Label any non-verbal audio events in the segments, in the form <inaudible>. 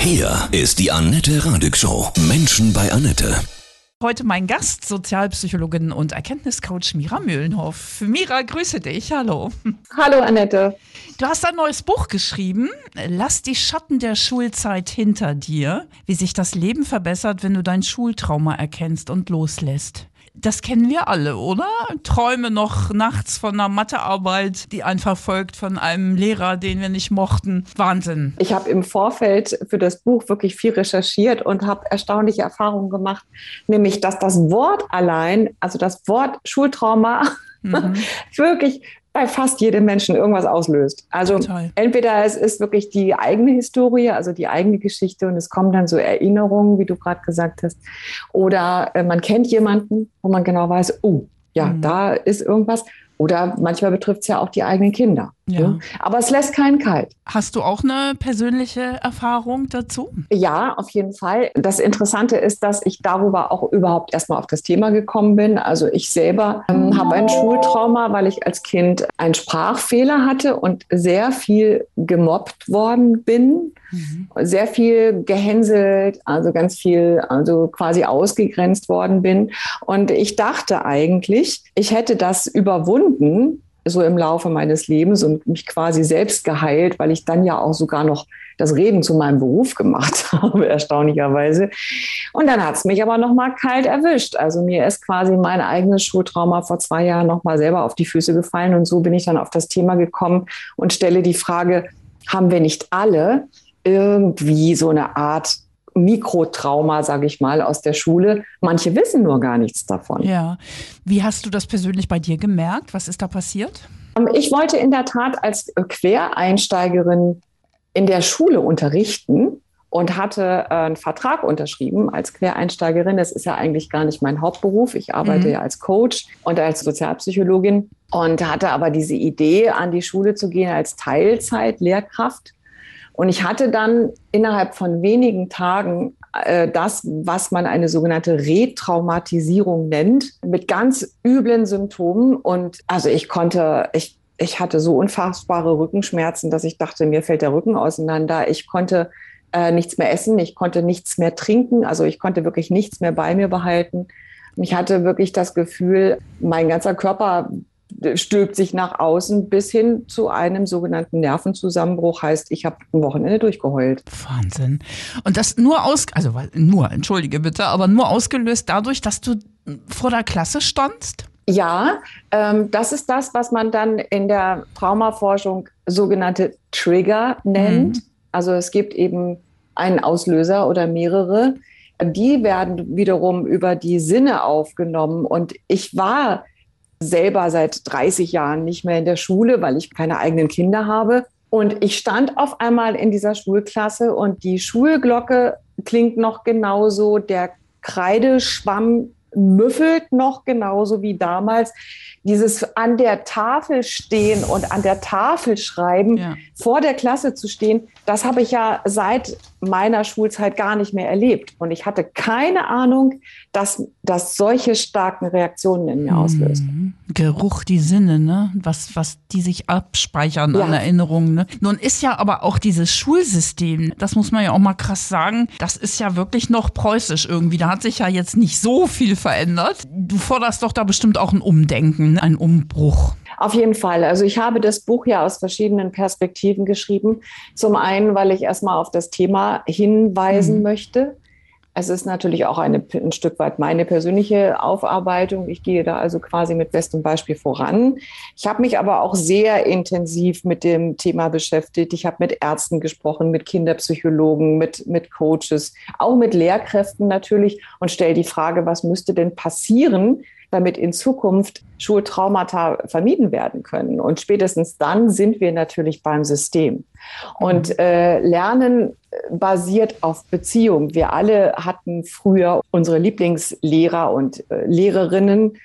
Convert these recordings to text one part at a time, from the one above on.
Hier ist die Annette Radig Show. Menschen bei Annette. Heute mein Gast, Sozialpsychologin und Erkenntniscoach Mira Mühlenhoff. Mira, grüße dich. Hallo. Hallo, Annette. Du hast ein neues Buch geschrieben. Lass die Schatten der Schulzeit hinter dir. Wie sich das Leben verbessert, wenn du dein Schultrauma erkennst und loslässt. Das kennen wir alle, oder? Träume noch nachts von einer Mathearbeit, die einen verfolgt von einem Lehrer, den wir nicht mochten. Wahnsinn. Ich habe im Vorfeld für das Buch wirklich viel recherchiert und habe erstaunliche Erfahrungen gemacht, nämlich dass das Wort allein, also das Wort Schultrauma, mhm. <laughs> wirklich bei fast jedem Menschen irgendwas auslöst. Also Total. entweder es ist wirklich die eigene Historie, also die eigene Geschichte und es kommen dann so Erinnerungen, wie du gerade gesagt hast, oder äh, man kennt jemanden, wo man genau weiß, oh, ja, mhm. da ist irgendwas. Oder manchmal betrifft es ja auch die eigenen Kinder. Ja. Ne? Aber es lässt keinen kalt. Hast du auch eine persönliche Erfahrung dazu? Ja, auf jeden Fall. Das Interessante ist, dass ich darüber auch überhaupt erstmal auf das Thema gekommen bin. Also ich selber ähm, habe ein Schultrauma, weil ich als Kind einen Sprachfehler hatte und sehr viel gemobbt worden bin. Mhm. Sehr viel gehänselt, also ganz viel, also quasi ausgegrenzt worden bin. Und ich dachte eigentlich, ich hätte das überwunden, so im Laufe meines Lebens und mich quasi selbst geheilt, weil ich dann ja auch sogar noch das Reden zu meinem Beruf gemacht <laughs> habe, erstaunlicherweise. Und dann hat es mich aber noch mal kalt erwischt. Also mir ist quasi mein eigenes Schultrauma vor zwei Jahren noch mal selber auf die Füße gefallen und so bin ich dann auf das Thema gekommen und stelle die Frage, haben wir nicht alle irgendwie so eine Art Mikrotrauma, sage ich mal, aus der Schule. Manche wissen nur gar nichts davon. Ja. Wie hast du das persönlich bei dir gemerkt? Was ist da passiert? Ähm, ich wollte in der Tat als Quereinsteigerin in der Schule unterrichten und hatte äh, einen Vertrag unterschrieben als Quereinsteigerin. Das ist ja eigentlich gar nicht mein Hauptberuf. Ich arbeite mhm. ja als Coach und als Sozialpsychologin und hatte aber diese Idee, an die Schule zu gehen als Teilzeit-Lehrkraft und ich hatte dann innerhalb von wenigen Tagen äh, das, was man eine sogenannte Retraumatisierung nennt, mit ganz üblen Symptomen. Und also ich konnte, ich, ich hatte so unfassbare Rückenschmerzen, dass ich dachte, mir fällt der Rücken auseinander. Ich konnte äh, nichts mehr essen, ich konnte nichts mehr trinken, also ich konnte wirklich nichts mehr bei mir behalten. Ich hatte wirklich das Gefühl, mein ganzer Körper stülpt sich nach außen bis hin zu einem sogenannten Nervenzusammenbruch. Heißt, ich habe ein Wochenende durchgeheult. Wahnsinn. Und das nur aus, also nur, entschuldige bitte, aber nur ausgelöst dadurch, dass du vor der Klasse standst? Ja, ähm, das ist das, was man dann in der Traumaforschung sogenannte Trigger nennt. Mhm. Also es gibt eben einen Auslöser oder mehrere. Die werden wiederum über die Sinne aufgenommen. Und ich war selber seit 30 Jahren nicht mehr in der Schule, weil ich keine eigenen Kinder habe. Und ich stand auf einmal in dieser Schulklasse und die Schulglocke klingt noch genauso, der Kreideschwamm müffelt noch genauso wie damals dieses an der Tafel stehen und an der Tafel schreiben, ja. vor der Klasse zu stehen, das habe ich ja seit meiner Schulzeit gar nicht mehr erlebt. Und ich hatte keine Ahnung, dass das solche starken Reaktionen in mir auslöst. Mhm. Geruch, die Sinne, ne? Was, was die sich abspeichern ja. an Erinnerungen. Ne? Nun ist ja aber auch dieses Schulsystem, das muss man ja auch mal krass sagen, das ist ja wirklich noch preußisch irgendwie. Da hat sich ja jetzt nicht so viel verändert. Du forderst doch da bestimmt auch ein Umdenken ein Umbruch? Auf jeden Fall. Also ich habe das Buch ja aus verschiedenen Perspektiven geschrieben. Zum einen, weil ich erstmal auf das Thema hinweisen mhm. möchte. Es ist natürlich auch eine, ein Stück weit meine persönliche Aufarbeitung. Ich gehe da also quasi mit bestem Beispiel voran. Ich habe mich aber auch sehr intensiv mit dem Thema beschäftigt. Ich habe mit Ärzten gesprochen, mit Kinderpsychologen, mit, mit Coaches, auch mit Lehrkräften natürlich und stelle die Frage, was müsste denn passieren, damit in Zukunft Schultraumata vermieden werden können. Und spätestens dann sind wir natürlich beim System. Und mhm. äh, Lernen basiert auf Beziehung. Wir alle hatten früher unsere Lieblingslehrer und äh, Lehrerinnen,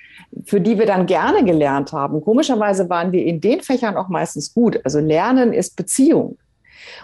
für die wir dann gerne gelernt haben. Komischerweise waren wir in den Fächern auch meistens gut. Also Lernen ist Beziehung.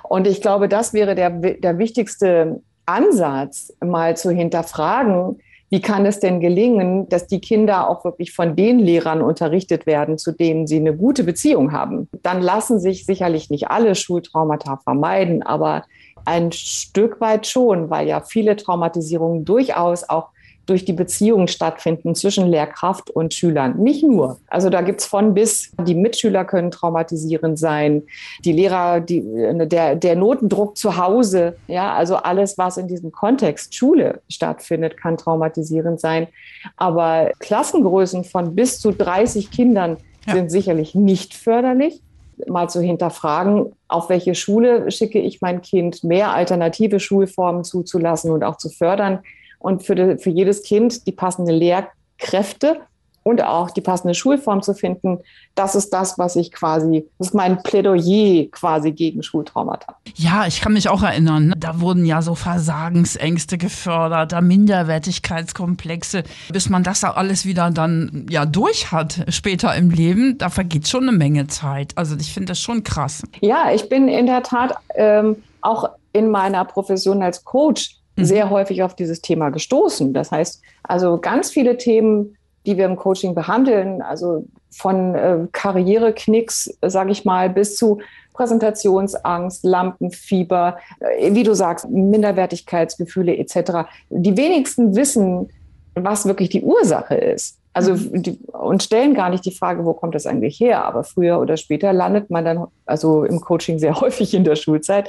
Und ich glaube, das wäre der, der wichtigste Ansatz, mal zu hinterfragen, wie kann es denn gelingen, dass die Kinder auch wirklich von den Lehrern unterrichtet werden, zu denen sie eine gute Beziehung haben? Dann lassen sich sicherlich nicht alle Schultraumata vermeiden, aber Ein Stück weit schon, weil ja viele Traumatisierungen durchaus auch durch die Beziehungen stattfinden zwischen Lehrkraft und Schülern. Nicht nur. Also da gibt's von bis. Die Mitschüler können traumatisierend sein. Die Lehrer, die, der, der Notendruck zu Hause. Ja, also alles, was in diesem Kontext Schule stattfindet, kann traumatisierend sein. Aber Klassengrößen von bis zu 30 Kindern ja. sind sicherlich nicht förderlich mal zu hinterfragen, auf welche Schule schicke ich mein Kind, mehr alternative Schulformen zuzulassen und auch zu fördern, und für, die, für jedes Kind die passende Lehrkräfte und auch die passende Schulform zu finden, das ist das, was ich quasi, das ist mein Plädoyer quasi gegen Schultraumata. Ja, ich kann mich auch erinnern, ne? da wurden ja so Versagensängste gefördert, da Minderwertigkeitskomplexe, bis man das alles wieder dann ja durch hat später im Leben, da vergeht schon eine Menge Zeit. Also ich finde das schon krass. Ja, ich bin in der Tat ähm, auch in meiner Profession als Coach Mhm. sehr häufig auf dieses Thema gestoßen. Das heißt, also ganz viele Themen, die wir im Coaching behandeln, also von äh, Karriereknicks, sage ich mal, bis zu Präsentationsangst, Lampenfieber, äh, wie du sagst, Minderwertigkeitsgefühle etc. Die wenigsten wissen, was wirklich die Ursache ist. Also mhm. die, und stellen gar nicht die Frage, wo kommt das eigentlich her? Aber früher oder später landet man dann, also im Coaching sehr <laughs> häufig in der Schulzeit,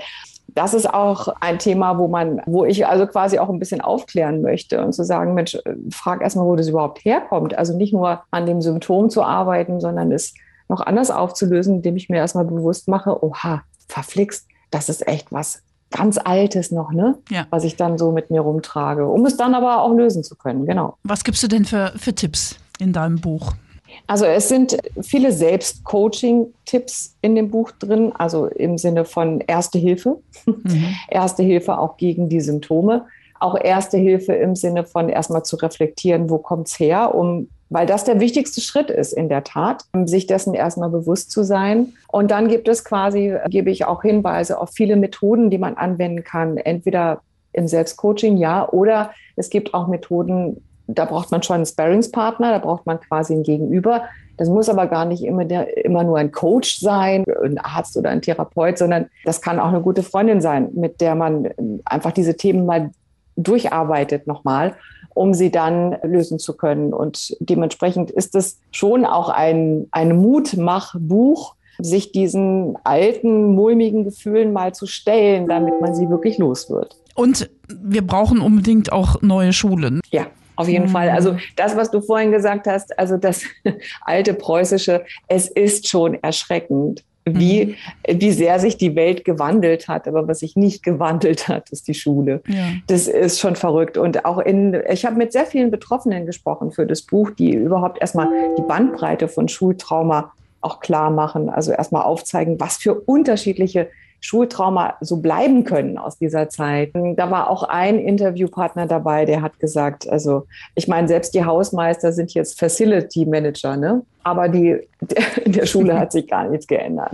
das ist auch ein Thema, wo man, wo ich also quasi auch ein bisschen aufklären möchte und zu sagen, Mensch, frag erstmal, wo das überhaupt herkommt. Also nicht nur an dem Symptom zu arbeiten, sondern es noch anders aufzulösen, indem ich mir erstmal bewusst mache, oha, verflixt, das ist echt was ganz Altes noch, ne? Ja. Was ich dann so mit mir rumtrage, um es dann aber auch lösen zu können, genau. Was gibst du denn für, für Tipps in deinem Buch? Also es sind viele Selbst-Coaching-Tipps in dem Buch drin, also im Sinne von Erste Hilfe, mhm. <laughs> Erste Hilfe auch gegen die Symptome, auch Erste Hilfe im Sinne von erstmal zu reflektieren, wo kommt es her, um weil das der wichtigste Schritt ist in der Tat, sich dessen erstmal bewusst zu sein. Und dann gibt es quasi, gebe ich auch Hinweise auf viele Methoden, die man anwenden kann, entweder im Selbstcoaching, ja, oder es gibt auch Methoden, da braucht man schon einen Sparringspartner, da braucht man quasi ein Gegenüber. Das muss aber gar nicht immer, der, immer nur ein Coach sein, ein Arzt oder ein Therapeut, sondern das kann auch eine gute Freundin sein, mit der man einfach diese Themen mal durcharbeitet nochmal, um sie dann lösen zu können. Und dementsprechend ist es schon auch ein, ein Mutmachbuch, sich diesen alten, mulmigen Gefühlen mal zu stellen, damit man sie wirklich los wird. Und wir brauchen unbedingt auch neue Schulen. Ja, auf jeden mhm. Fall. Also das, was du vorhin gesagt hast, also das <laughs> alte preußische, es ist schon erschreckend, wie, mhm. wie sehr sich die Welt gewandelt hat. Aber was sich nicht gewandelt hat, ist die Schule. Ja. Das ist schon verrückt. Und auch in, ich habe mit sehr vielen Betroffenen gesprochen für das Buch, die überhaupt erstmal die Bandbreite von Schultrauma auch klar machen. Also erstmal aufzeigen, was für unterschiedliche Schultrauma so bleiben können aus dieser Zeit. Da war auch ein Interviewpartner dabei, der hat gesagt, also ich meine, selbst die Hausmeister sind jetzt Facility Manager, ne? Aber die, <laughs> in der Schule hat sich gar nichts geändert.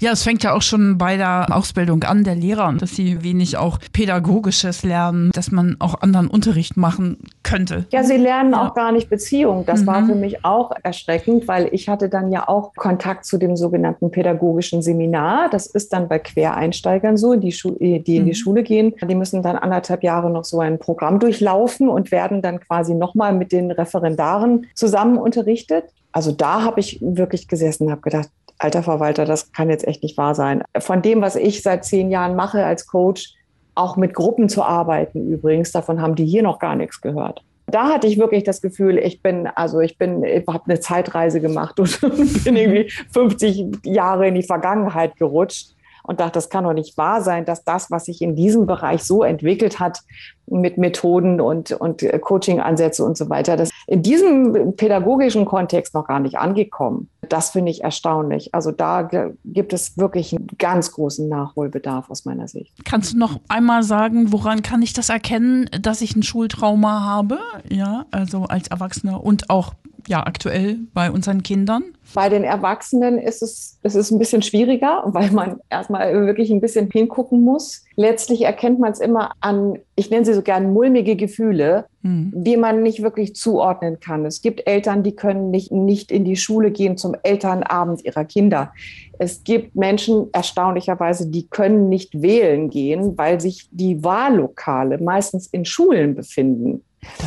Ja, es fängt ja auch schon bei der Ausbildung an der Lehrer, dass sie wenig auch pädagogisches lernen, dass man auch anderen Unterricht machen könnte. Ja, sie lernen ja. auch gar nicht Beziehung. Das mhm. war für mich auch erschreckend, weil ich hatte dann ja auch Kontakt zu dem sogenannten pädagogischen Seminar. Das ist dann bei Quereinsteigern so, die, Schu die in die mhm. Schule gehen. Die müssen dann anderthalb Jahre noch so ein Programm durchlaufen und werden dann quasi nochmal mit den Referendaren zusammen unterrichtet also da habe ich wirklich gesessen und habe gedacht, alter Verwalter, das kann jetzt echt nicht wahr sein. Von dem, was ich seit zehn Jahren mache als Coach, auch mit Gruppen zu arbeiten übrigens, davon haben die hier noch gar nichts gehört. Da hatte ich wirklich das Gefühl, ich bin, also ich bin, ich habe eine Zeitreise gemacht <laughs> und bin irgendwie <laughs> 50 Jahre in die Vergangenheit gerutscht und dachte, das kann doch nicht wahr sein, dass das, was sich in diesem Bereich so entwickelt hat, mit Methoden und, und Coaching-Ansätze und so weiter, das in diesem pädagogischen Kontext noch gar nicht angekommen. Das finde ich erstaunlich. Also da gibt es wirklich einen ganz großen Nachholbedarf aus meiner Sicht. Kannst du noch einmal sagen, woran kann ich das erkennen, dass ich ein Schultrauma habe? Ja, also als Erwachsener und auch ja aktuell bei unseren Kindern? Bei den Erwachsenen ist es, es ist ein bisschen schwieriger, weil man erstmal wirklich ein bisschen hingucken muss. Letztlich erkennt man es immer an, ich nenne sie so gern mulmige Gefühle, hm. die man nicht wirklich zuordnen kann. Es gibt Eltern, die können nicht, nicht in die Schule gehen zum Elternabend ihrer Kinder. Es gibt Menschen, erstaunlicherweise, die können nicht wählen gehen, weil sich die Wahllokale meistens in Schulen befinden.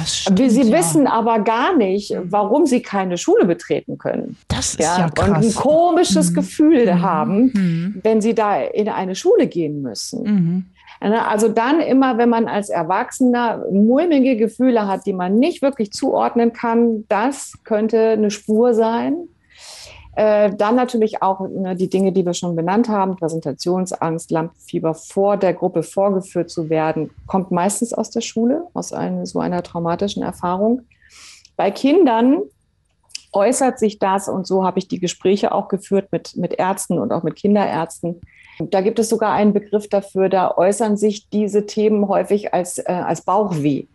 Stimmt, sie ja. wissen aber gar nicht, warum sie keine Schule betreten können. Das ist ja, ja krass. Und ein komisches mhm. Gefühl mhm. haben, mhm. wenn sie da in eine Schule gehen müssen. Mhm. Also dann immer, wenn man als Erwachsener mulmige Gefühle hat, die man nicht wirklich zuordnen kann, das könnte eine Spur sein. Äh, dann natürlich auch ne, die Dinge, die wir schon benannt haben, Präsentationsangst, Lampenfieber vor der Gruppe vorgeführt zu werden, kommt meistens aus der Schule, aus einem, so einer traumatischen Erfahrung. Bei Kindern äußert sich das, und so habe ich die Gespräche auch geführt mit, mit Ärzten und auch mit Kinderärzten, da gibt es sogar einen Begriff dafür, da äußern sich diese Themen häufig als, äh, als Bauchweh.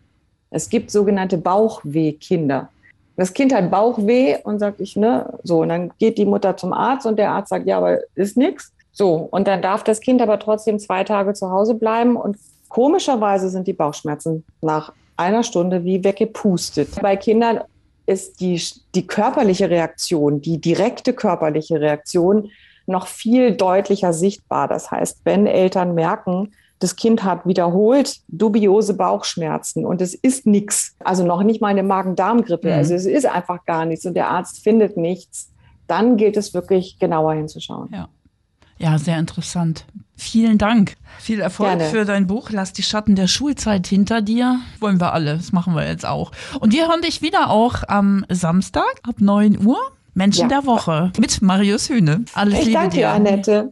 Es gibt sogenannte Bauchweh-Kinder. Das Kind hat Bauchweh und sagt, ich, ne, so. Und dann geht die Mutter zum Arzt und der Arzt sagt, ja, aber ist nichts. So. Und dann darf das Kind aber trotzdem zwei Tage zu Hause bleiben und komischerweise sind die Bauchschmerzen nach einer Stunde wie weggepustet. Bei Kindern ist die, die körperliche Reaktion, die direkte körperliche Reaktion noch viel deutlicher sichtbar. Das heißt, wenn Eltern merken, das Kind hat wiederholt dubiose Bauchschmerzen und es ist nichts, also noch nicht mal eine Magen-Darm-Grippe, mhm. also es ist einfach gar nichts und der Arzt findet nichts, dann gilt es wirklich genauer hinzuschauen. Ja. Ja, sehr interessant. Vielen Dank. Viel Erfolg Gerne. für dein Buch. Lass die Schatten der Schulzeit hinter dir. Wollen wir alle. Das machen wir jetzt auch. Und wir hören dich wieder auch am Samstag ab 9 Uhr Menschen ja. der Woche mit Marius Hühne. Alles ich Liebe danke, dir. Annette.